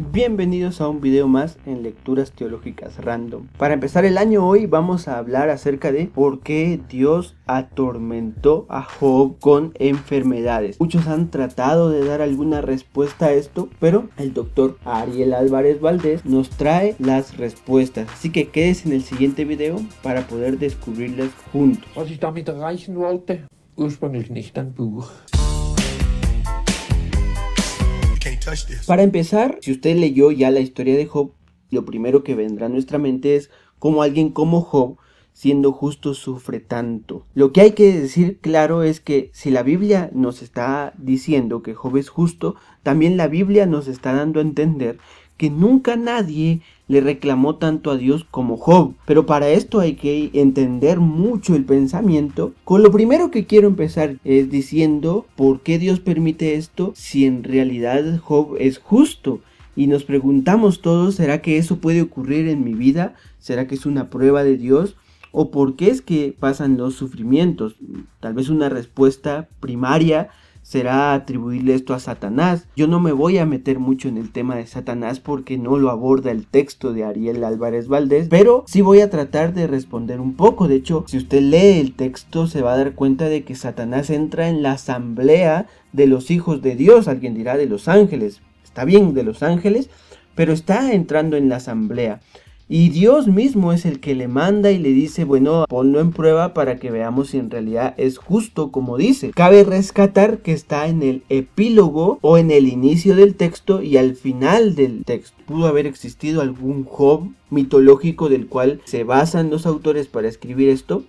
Bienvenidos a un video más en Lecturas Teológicas Random. Para empezar el año hoy vamos a hablar acerca de por qué Dios atormentó a Job con enfermedades. Muchos han tratado de dar alguna respuesta a esto, pero el doctor Ariel Álvarez Valdés nos trae las respuestas. Así que quedes en el siguiente video para poder descubrirlas juntos. Para empezar, si usted leyó ya la historia de Job, lo primero que vendrá a nuestra mente es cómo alguien como Job, siendo justo, sufre tanto. Lo que hay que decir claro es que si la Biblia nos está diciendo que Job es justo, también la Biblia nos está dando a entender que nunca nadie le reclamó tanto a Dios como Job. Pero para esto hay que entender mucho el pensamiento. Con lo primero que quiero empezar es diciendo por qué Dios permite esto si en realidad Job es justo. Y nos preguntamos todos, ¿será que eso puede ocurrir en mi vida? ¿Será que es una prueba de Dios? ¿O por qué es que pasan los sufrimientos? Tal vez una respuesta primaria será atribuirle esto a Satanás. Yo no me voy a meter mucho en el tema de Satanás porque no lo aborda el texto de Ariel Álvarez Valdés, pero sí voy a tratar de responder un poco. De hecho, si usted lee el texto se va a dar cuenta de que Satanás entra en la asamblea de los hijos de Dios. Alguien dirá de los ángeles. Está bien, de los ángeles, pero está entrando en la asamblea. Y Dios mismo es el que le manda y le dice, bueno, ponlo en prueba para que veamos si en realidad es justo como dice. Cabe rescatar que está en el epílogo o en el inicio del texto y al final del texto. Pudo haber existido algún Job mitológico del cual se basan los autores para escribir esto,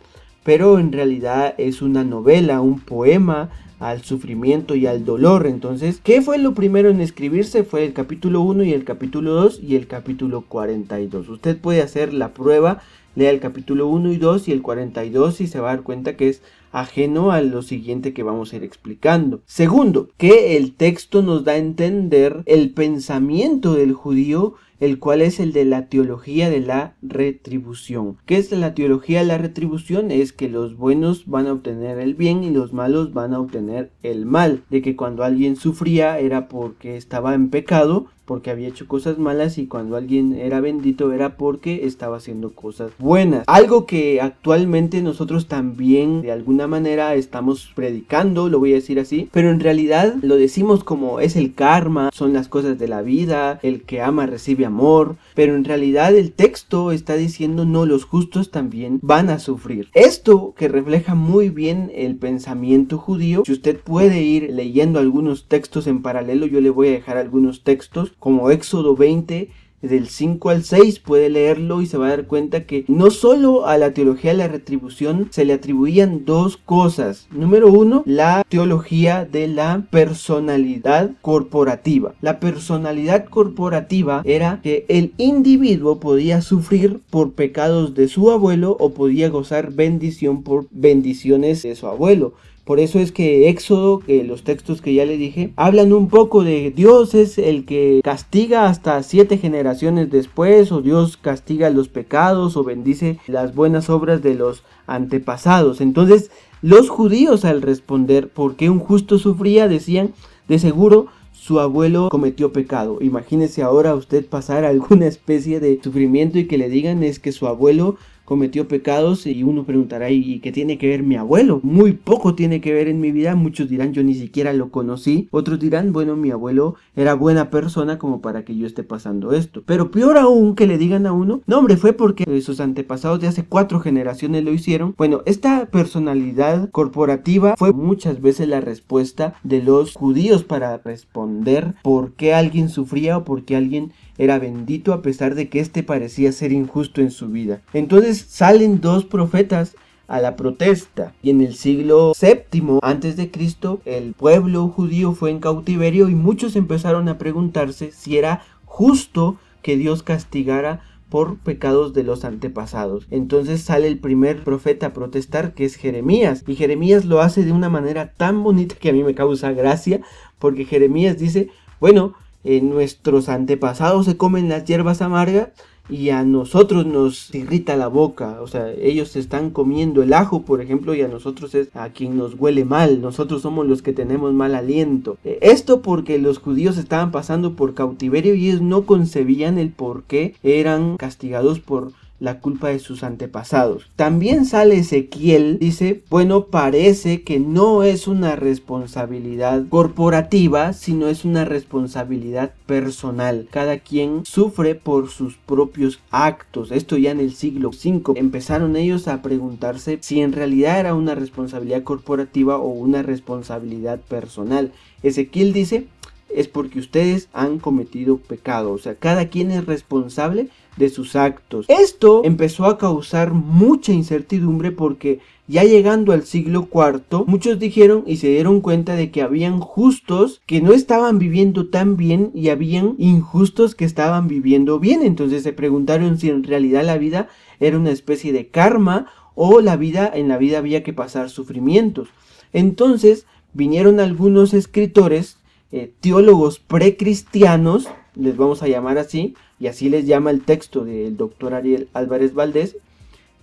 pero en realidad es una novela, un poema al sufrimiento y al dolor. Entonces, ¿qué fue lo primero en escribirse? Fue el capítulo 1 y el capítulo 2 y el capítulo 42. Usted puede hacer la prueba, lea el capítulo 1 y 2 y el 42 y se va a dar cuenta que es ajeno a lo siguiente que vamos a ir explicando. Segundo, que el texto nos da a entender el pensamiento del judío el cual es el de la teología de la retribución. ¿Qué es la teología de la retribución? Es que los buenos van a obtener el bien y los malos van a obtener el mal. De que cuando alguien sufría era porque estaba en pecado porque había hecho cosas malas y cuando alguien era bendito era porque estaba haciendo cosas buenas. Algo que actualmente nosotros también de alguna manera estamos predicando, lo voy a decir así, pero en realidad lo decimos como es el karma, son las cosas de la vida, el que ama recibe amor, pero en realidad el texto está diciendo no, los justos también van a sufrir. Esto que refleja muy bien el pensamiento judío, si usted puede ir leyendo algunos textos en paralelo, yo le voy a dejar algunos textos como Éxodo 20, del 5 al 6 puede leerlo y se va a dar cuenta que no solo a la teología de la retribución se le atribuían dos cosas. Número uno, la teología de la personalidad corporativa. La personalidad corporativa era que el individuo podía sufrir por pecados de su abuelo o podía gozar bendición por bendiciones de su abuelo. Por eso es que Éxodo, que los textos que ya le dije, hablan un poco de Dios es el que castiga hasta siete generaciones después, o Dios castiga los pecados, o bendice las buenas obras de los antepasados. Entonces, los judíos al responder por qué un justo sufría, decían, de seguro su abuelo cometió pecado. Imagínese ahora usted pasar alguna especie de sufrimiento y que le digan es que su abuelo cometió pecados y uno preguntará, ¿y qué tiene que ver mi abuelo? Muy poco tiene que ver en mi vida, muchos dirán, yo ni siquiera lo conocí, otros dirán, bueno, mi abuelo era buena persona como para que yo esté pasando esto. Pero peor aún que le digan a uno, no hombre, fue porque sus antepasados de hace cuatro generaciones lo hicieron. Bueno, esta personalidad corporativa fue muchas veces la respuesta de los judíos para responder por qué alguien sufría o por qué alguien era bendito a pesar de que éste parecía ser injusto en su vida. Entonces salen dos profetas a la protesta y en el siglo VII antes de Cristo el pueblo judío fue en cautiverio y muchos empezaron a preguntarse si era justo que Dios castigara por pecados de los antepasados. Entonces sale el primer profeta a protestar que es Jeremías y Jeremías lo hace de una manera tan bonita que a mí me causa gracia porque Jeremías dice, bueno, nuestros antepasados se comen las hierbas amargas y a nosotros nos irrita la boca. O sea, ellos están comiendo el ajo, por ejemplo, y a nosotros es a quien nos huele mal. Nosotros somos los que tenemos mal aliento. Eh, esto porque los judíos estaban pasando por cautiverio y ellos no concebían el por qué eran castigados por la culpa de sus antepasados. También sale Ezequiel, dice, bueno, parece que no es una responsabilidad corporativa, sino es una responsabilidad personal. Cada quien sufre por sus propios actos. Esto ya en el siglo V. Empezaron ellos a preguntarse si en realidad era una responsabilidad corporativa o una responsabilidad personal. Ezequiel dice, es porque ustedes han cometido pecado. O sea, cada quien es responsable de sus actos. Esto empezó a causar mucha incertidumbre porque ya llegando al siglo IV, muchos dijeron y se dieron cuenta de que habían justos que no estaban viviendo tan bien y habían injustos que estaban viviendo bien. Entonces se preguntaron si en realidad la vida era una especie de karma o la vida en la vida había que pasar sufrimientos. Entonces vinieron algunos escritores, eh, teólogos precristianos, les vamos a llamar así, y así les llama el texto del doctor Ariel Álvarez Valdés,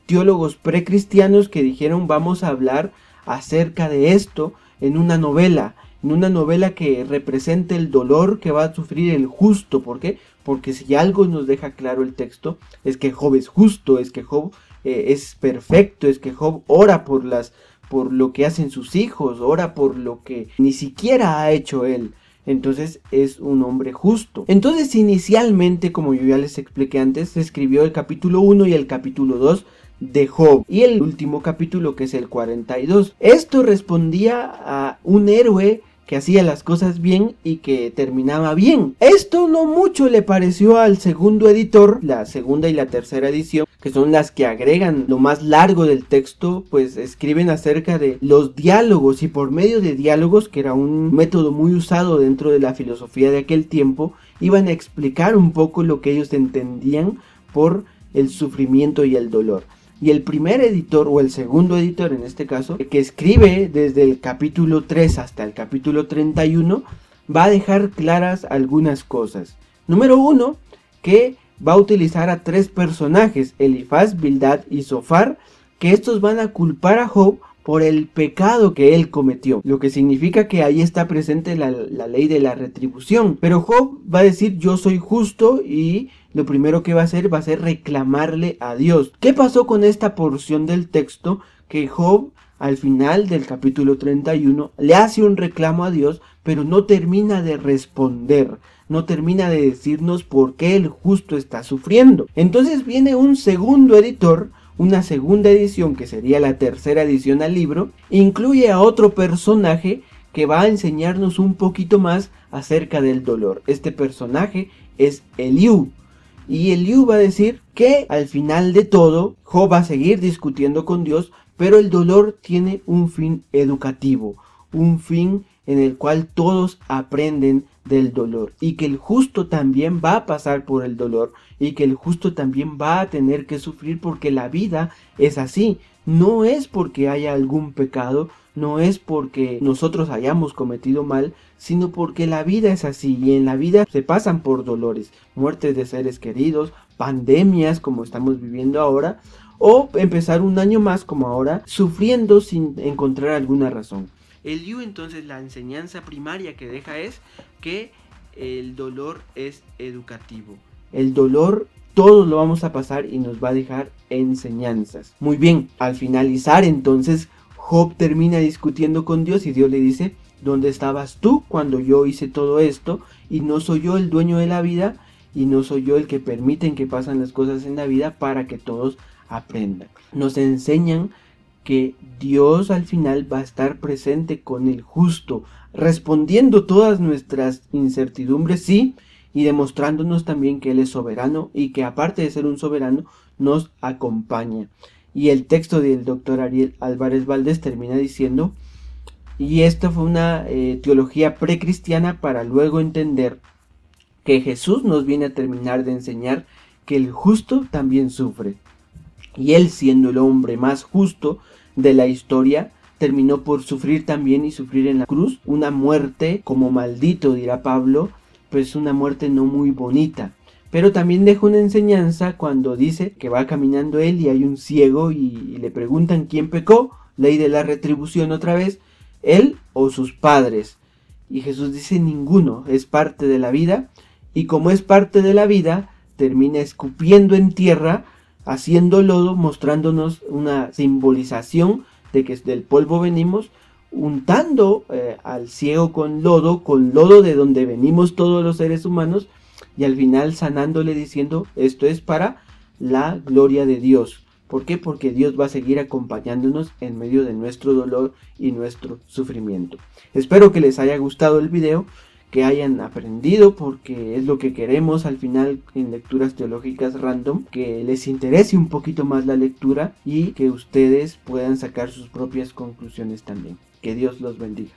teólogos precristianos que dijeron vamos a hablar acerca de esto en una novela, en una novela que represente el dolor que va a sufrir el justo. ¿Por qué? Porque si algo nos deja claro el texto es que Job es justo, es que Job eh, es perfecto, es que Job ora por las por lo que hacen sus hijos, ora por lo que ni siquiera ha hecho él entonces es un hombre justo. Entonces inicialmente, como yo ya les expliqué antes, se escribió el capítulo 1 y el capítulo 2 de Job y el último capítulo que es el 42. Esto respondía a un héroe que hacía las cosas bien y que terminaba bien. Esto no mucho le pareció al segundo editor, la segunda y la tercera edición, que son las que agregan lo más largo del texto, pues escriben acerca de los diálogos y por medio de diálogos, que era un método muy usado dentro de la filosofía de aquel tiempo, iban a explicar un poco lo que ellos entendían por el sufrimiento y el dolor. Y el primer editor, o el segundo editor en este caso, que escribe desde el capítulo 3 hasta el capítulo 31, va a dejar claras algunas cosas. Número uno, que va a utilizar a tres personajes, Elifaz, Bildad y Sofar, que estos van a culpar a Job por el pecado que él cometió, lo que significa que ahí está presente la, la, ley de la retribución. Pero Job va a decir yo soy justo y lo primero que va a hacer va a ser reclamarle a Dios. ¿Qué pasó con esta porción del texto? Que Job al final del capítulo 31 le hace un reclamo a Dios, pero no termina de responder, no termina de decirnos por qué el justo está sufriendo. Entonces viene un segundo editor, una segunda edición que sería la tercera edición al libro, incluye a otro personaje que va a enseñarnos un poquito más acerca del dolor. Este personaje es Eliú. Y Eliú va a decir que al final de todo, Job va a seguir discutiendo con Dios, pero el dolor tiene un fin educativo, un fin en el cual todos aprenden del dolor y que el justo también va a pasar por el dolor y que el justo también va a tener que sufrir porque la vida es así, no es porque haya algún pecado, no es porque nosotros hayamos cometido mal, sino porque la vida es así y en la vida se pasan por dolores, muertes de seres queridos, pandemias como estamos viviendo ahora, o empezar un año más como ahora, sufriendo sin encontrar alguna razón. El Yu entonces la enseñanza primaria que deja es que el dolor es educativo. El dolor todos lo vamos a pasar y nos va a dejar enseñanzas. Muy bien, al finalizar entonces Job termina discutiendo con Dios y Dios le dice, ¿dónde estabas tú cuando yo hice todo esto? Y no soy yo el dueño de la vida y no soy yo el que permiten que pasen las cosas en la vida para que todos aprendan. Nos enseñan que Dios al final va a estar presente con el justo, respondiendo todas nuestras incertidumbres, sí, y demostrándonos también que Él es soberano y que aparte de ser un soberano, nos acompaña. Y el texto del doctor Ariel Álvarez Valdés termina diciendo, y esto fue una eh, teología precristiana para luego entender que Jesús nos viene a terminar de enseñar que el justo también sufre. Y él siendo el hombre más justo de la historia, terminó por sufrir también y sufrir en la cruz una muerte como maldito, dirá Pablo, pues una muerte no muy bonita. Pero también deja una enseñanza cuando dice que va caminando él y hay un ciego y, le preguntan quién pecó, ley de la retribución otra vez, él o sus padres. Y Jesús dice ninguno, es parte de la vida y como es parte de la vida, termina escupiendo en tierra, haciendo lodo, mostrándonos una simbolización de que del polvo venimos, untando eh, al ciego con lodo, con lodo de donde venimos todos los seres humanos, y al final sanándole diciendo, esto es para la gloria de Dios. ¿Por qué? Porque Dios va a seguir acompañándonos en medio de nuestro dolor y nuestro sufrimiento. Espero que les haya gustado el video, que hayan aprendido, porque es lo que queremos al final en lecturas teológicas random, que les interese un poquito más la lectura y que ustedes puedan sacar sus propias conclusiones también. Que Dios los bendiga.